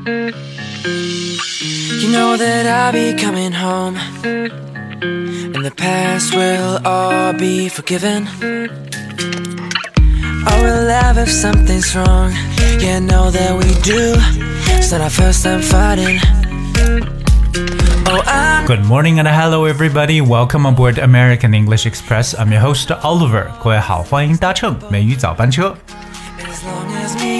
You know that I'll be coming home, and the past will all be forgiven. I will laugh if something's wrong. Yeah, know that we do. It's not our first time fighting. Oh, I'm Good morning and hello everybody. Welcome aboard American English Express. I'm your host Oliver. 各位好，欢迎搭乘美语早班车。 as long as me and you.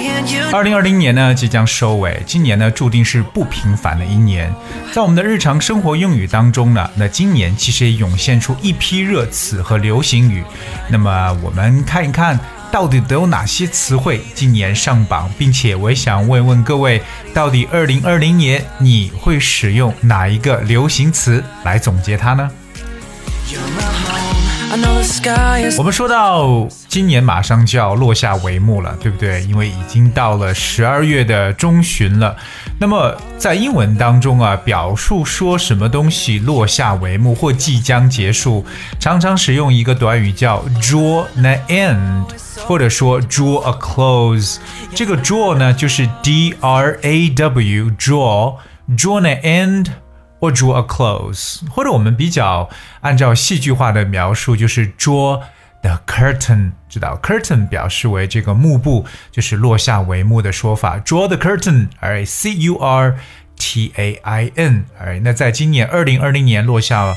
二零二零年呢即将收尾，今年呢注定是不平凡的一年。在我们的日常生活用语当中呢，那今年其实也涌现出一批热词和流行语。那么我们看一看，到底都有哪些词汇今年上榜，并且我也想问问各位，到底二零二零年你会使用哪一个流行词来总结它呢？我们说到今年马上就要落下帷幕了，对不对？因为已经到了十二月的中旬了。那么在英文当中啊，表述说什么东西落下帷幕或即将结束，常常使用一个短语叫 draw the end，或者说 draw a close。这个 draw 呢，就是 D R A W draw draw the end。或 draw a close，或者我们比较按照戏剧化的描述，就是 draw the curtain。知道 curtain 表示为这个幕布，就是落下帷幕的说法。draw the curtain，而 C U R T A I N，哎那在今年二零二零年落下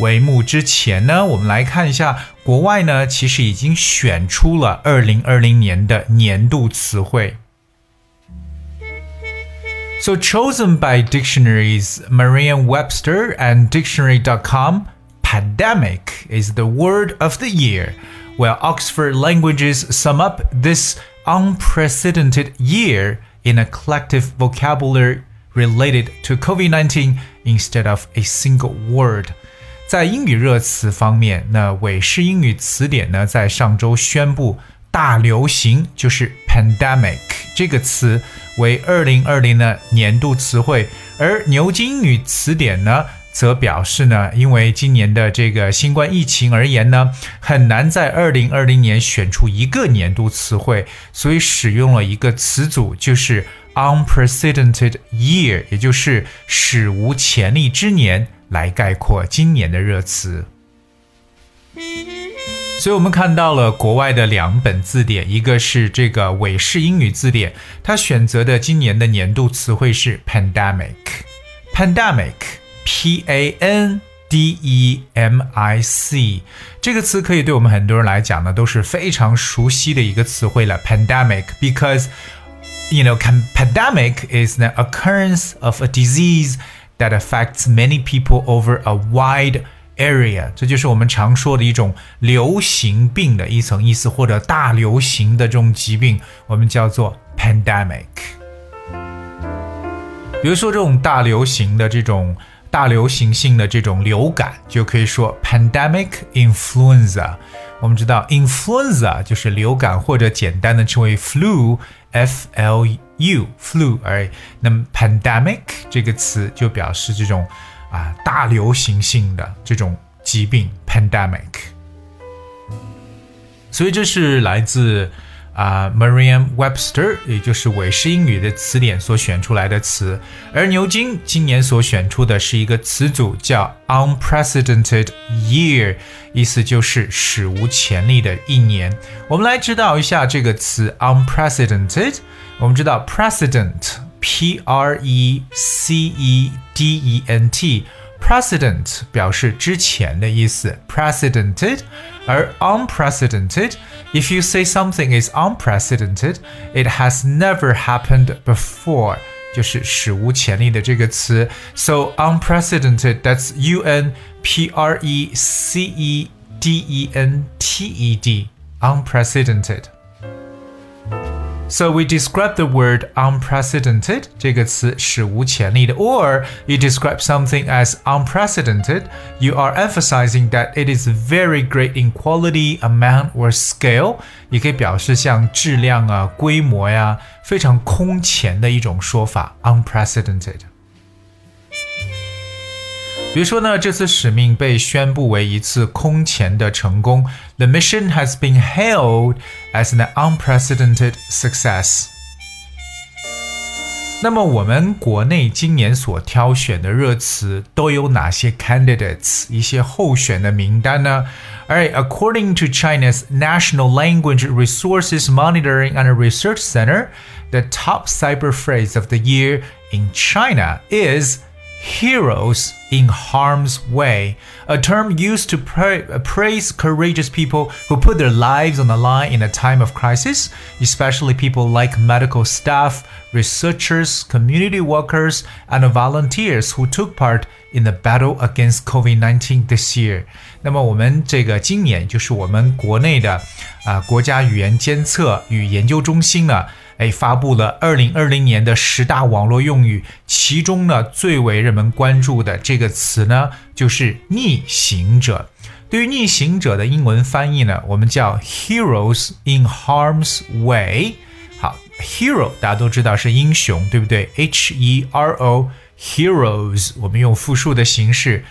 帷幕之前呢，我们来看一下国外呢，其实已经选出了二零二零年的年度词汇。So, chosen by dictionaries Merriam-Webster and Dictionary.com, pandemic is the word of the year, while Oxford Languages sum up this unprecedented year in a collective vocabulary related to COVID-19 instead of a single word. 在英语热词方面，那韦氏英语词典呢，在上周宣布大流行就是 pandemic 这个词 为二零二零的年度词汇，而牛津英语词典呢，则表示呢，因为今年的这个新冠疫情而言呢，很难在二零二零年选出一个年度词汇，所以使用了一个词组，就是 unprecedented year，也就是史无前例之年，来概括今年的热词。所以我们看到了国外的两本字典，一个是这个韦氏英语字典，它选择的今年的年度词汇是 pandemic，pandemic，p a n d e m i c 这个词可以对我们很多人来讲呢都是非常熟悉的一个词汇了，pandemic，because you know, pandemic is the occurrence of a disease that affects many people over a wide area，这就是我们常说的一种流行病的一层意思，或者大流行的这种疾病，我们叫做 pandemic。比如说这种大流行的这种大流行性的这种流感，就可以说 pandemic influenza。我们知道 influenza 就是流感，或者简单的称为 flu，f l u flu。而那么 pandemic 这个词就表示这种啊大流行性的这种疾病 pandemic。所以这是来自啊、Merriam-Webster，也就是韦氏英语的词典所选出来的词，而牛津今年所选出的是一个词组叫 unprecedented year，意思就是史无前例的一年。我们来知道一下这个词 unprecedented。我们知道 “precedent” precedent，p r e c e d e n t。Precedent 表示之前的意思，precedented，而 unprecedented，if you say something is unprecedented，it has never happened before，就是史无前例的这个词。So unprecedented，that's U N P R E C E D E N T E D，unprecedented。 So we describe the word unprecedented 这个词史无前例的，or you describe something as unprecedented, you are emphasizing that it is very great in quality, amount or scale。也可以表示像质量啊、规模呀、非常空前的一种说法，unprecedented。 比如说呢，这次使命被宣布为一次空前的成功。The mission has been hailed as an unprecedented success。 那么我们国内今年所挑选的热词都有哪些 candidates 一些候选的名单呢？Alright, according to China's National Language Resources Monitoring and Research Center, the top cyber phrase of the year in China is heroes in harm's way, a term used to pra praise courageous people who put their lives on the line in a time of crisis, especially people like medical staff, researchers, community workers, and volunteers who took part in the battle against COVID-19 this year. 那么我们这个今年就是我们国内的啊国家语言监测与研究中心呢。 哎，发布了二零二零年的十大网络用语，其中呢最为人们关注的这个词呢，就是逆行者。对于逆行者的英文翻译呢，我们叫 heroes in harm's way。好，hero 大家都知道是英雄，对不对？H E R O heroes，我们用复数的形式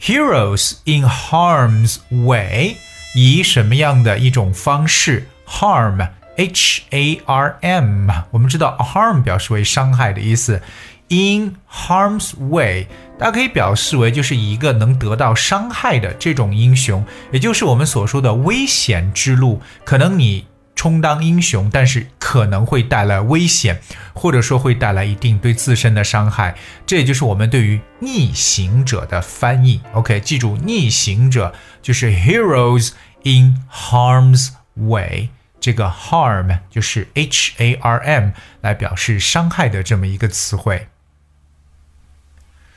，heroes in harm's way，以什么样的一种方式？harm。H A R M，我们知道 harm 表示为伤害的意思。In harm's way，大家可以表示为就是一个能得到伤害的这种英雄，也就是我们所说的危险之路。可能你充当英雄，但是可能会带来危险，或者说会带来一定对自身的伤害。这也就是我们对于逆行者的翻译。OK，记住，逆行者就是 heroes in harm's way。这个 harm 就是 h a r m 来表示伤害的这么一个词汇。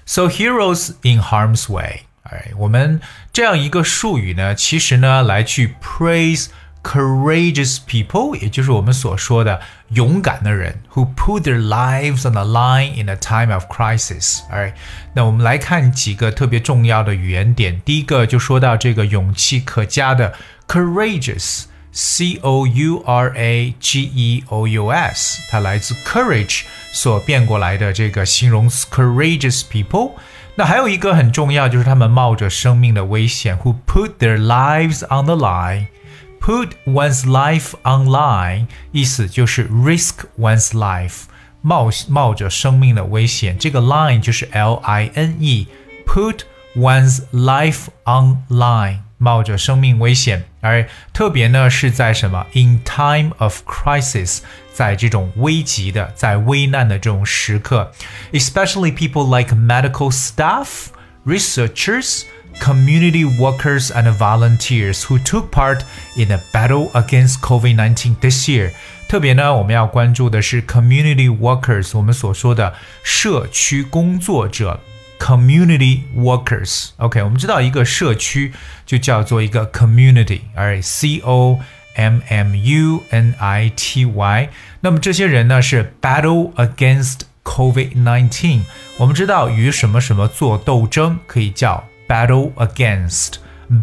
So heroes in harm's way，哎，我们这样一个术语呢，其实呢来去 praise courageous people，也就是我们所说的勇敢的人，who put their lives on the line in a time of crisis。哎，那我们来看几个特别重要的语言点。第一个就说到这个勇气可嘉的 courageous。 C O U R A G E O U S，它来自 courage 所变过来的这个形容词 courageous people。那还有一个很重要，就是他们冒着生命的危险，who put their lives on the line。Put one's life on line，意思就是 risk one's life，冒冒着生命的危险。这个 line 就是 L I N E，put one's life on line。冒着生命危险， 而特别呢是在什么？In time of crisis，在这种危急的、在危难的这种时刻，especially people like medical staff, researchers, community workers, and volunteers who took part in the battle against COVID-19 this year。特别呢，我们要关注的是 community workers，我们所说的社区工作者。 community workers。OK，我们知道一个社区就叫做一个 community，而 C O M M U N I T Y。那么这些人呢是 battle against COVID-19。我们知道与什么什么做斗争，可以叫 battle against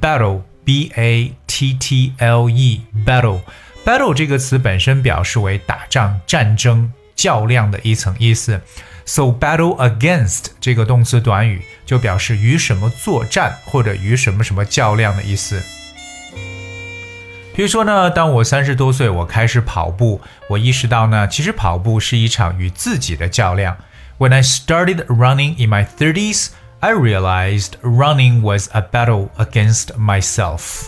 battle B A T T L E battle battle 这个词本身表示为打仗、战争、较量的一层意思。 So battle against 这个动词短语就表示与什么作战或者与什么什么较量的意思。比如说呢，当我三十多岁，我开始跑步，我意识到呢，其实跑步是一场与自己的较量。When I started running in my thirties, I realized running was a battle against myself.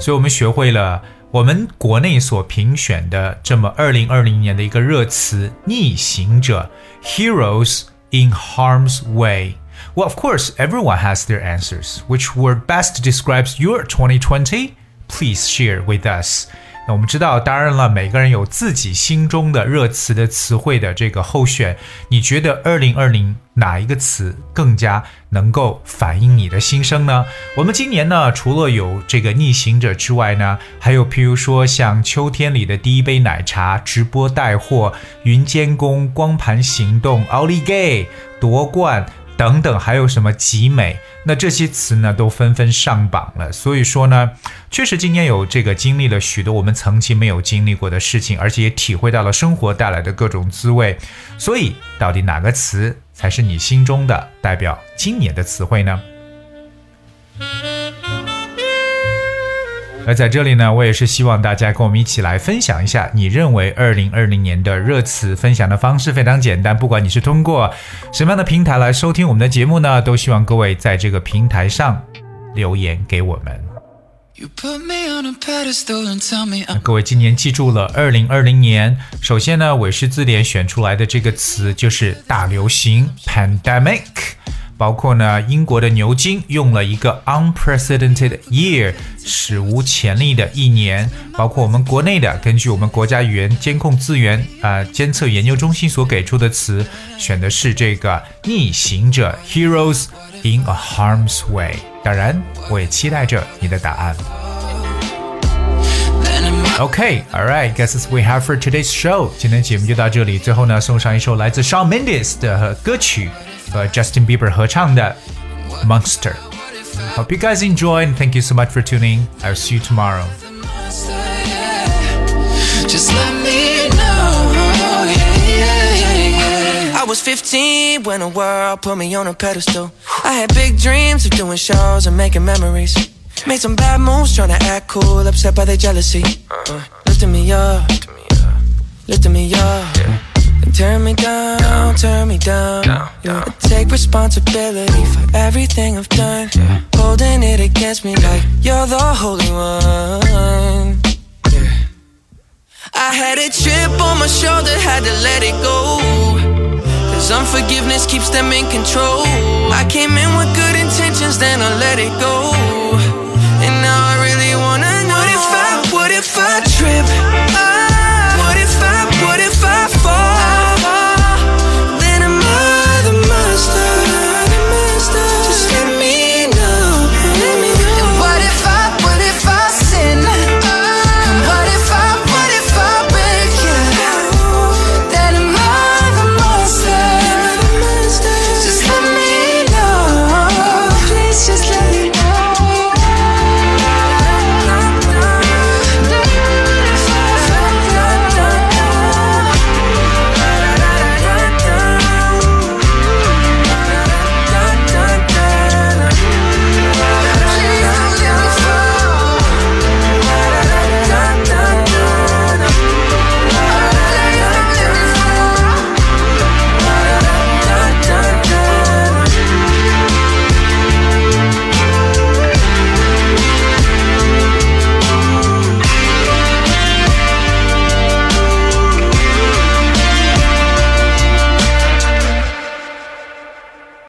所以我们学会了我们国内所评选的这么二零二零年的一个热词“逆行者 ”（Heroes in Harm's Way）。Well, of course, everyone has their answers. Which word best describes your 2020? Please share with us. 那我们知道，当然了，每个人有自己心中的热词的词汇的这个候选。你觉得二零二零哪一个词更加能够反映你的心声呢？我们今年呢，除了有这个逆行者之外呢，还有譬如说像秋天里的第一杯奶茶、直播带货、云监工、光盘行动、奥利给、夺冠。等等，还有什么集美？那这些词呢，都纷纷上榜了。所以说呢，确实今年有这个经历了许多我们曾经没有经历过的事情，而且也体会到了生活带来的各种滋味。所以，到底哪个词才是你心中的代表今年的词汇呢？而在这里呢，我也是希望大家跟我们一起来分享一下，你认为二零二零年的热词分享的方式非常简单。不管你是通过什么样的平台来收听我们的节目呢，都希望各位在这个平台上留言给我们。各位今年记住了二零二零年，首先呢，韦氏字典选出来的这个词就是大流行 （pandemic）。包括呢，英国的牛津用了一个 unprecedented year，史无前例的一年。包括我们国内的，根据我们国家语言监控资源啊监测研究中心所给出的词，选的是这个逆行者 heroes in a harm's way。当然，我也期待着你的答案。Okay, all right, guess that's we have for today's show。今天节目就到这里，最后呢，送上一首来自 Shawn Mendes 的歌曲。和 Justin Bieber 合唱的 Monster。Hope you guys enjoy and thank you so much for tuning. I'll see you tomorrow. Just let me know. I was 15 when the world put me on a pedestal. I had big dreams of doing shows and making memories. Made some bad moves trying to act cool, upset by their jealousy. Uh, lifting me up, lifting me up. Yeah. Turn me down, down, turn me down. down. I take responsibility for everything I've done. Yeah. Holding it against me like you're the holy one. Yeah. I had a chip on my shoulder, had to let it go. Cause unforgiveness keeps them in control. I came in with good intentions, then I let it go.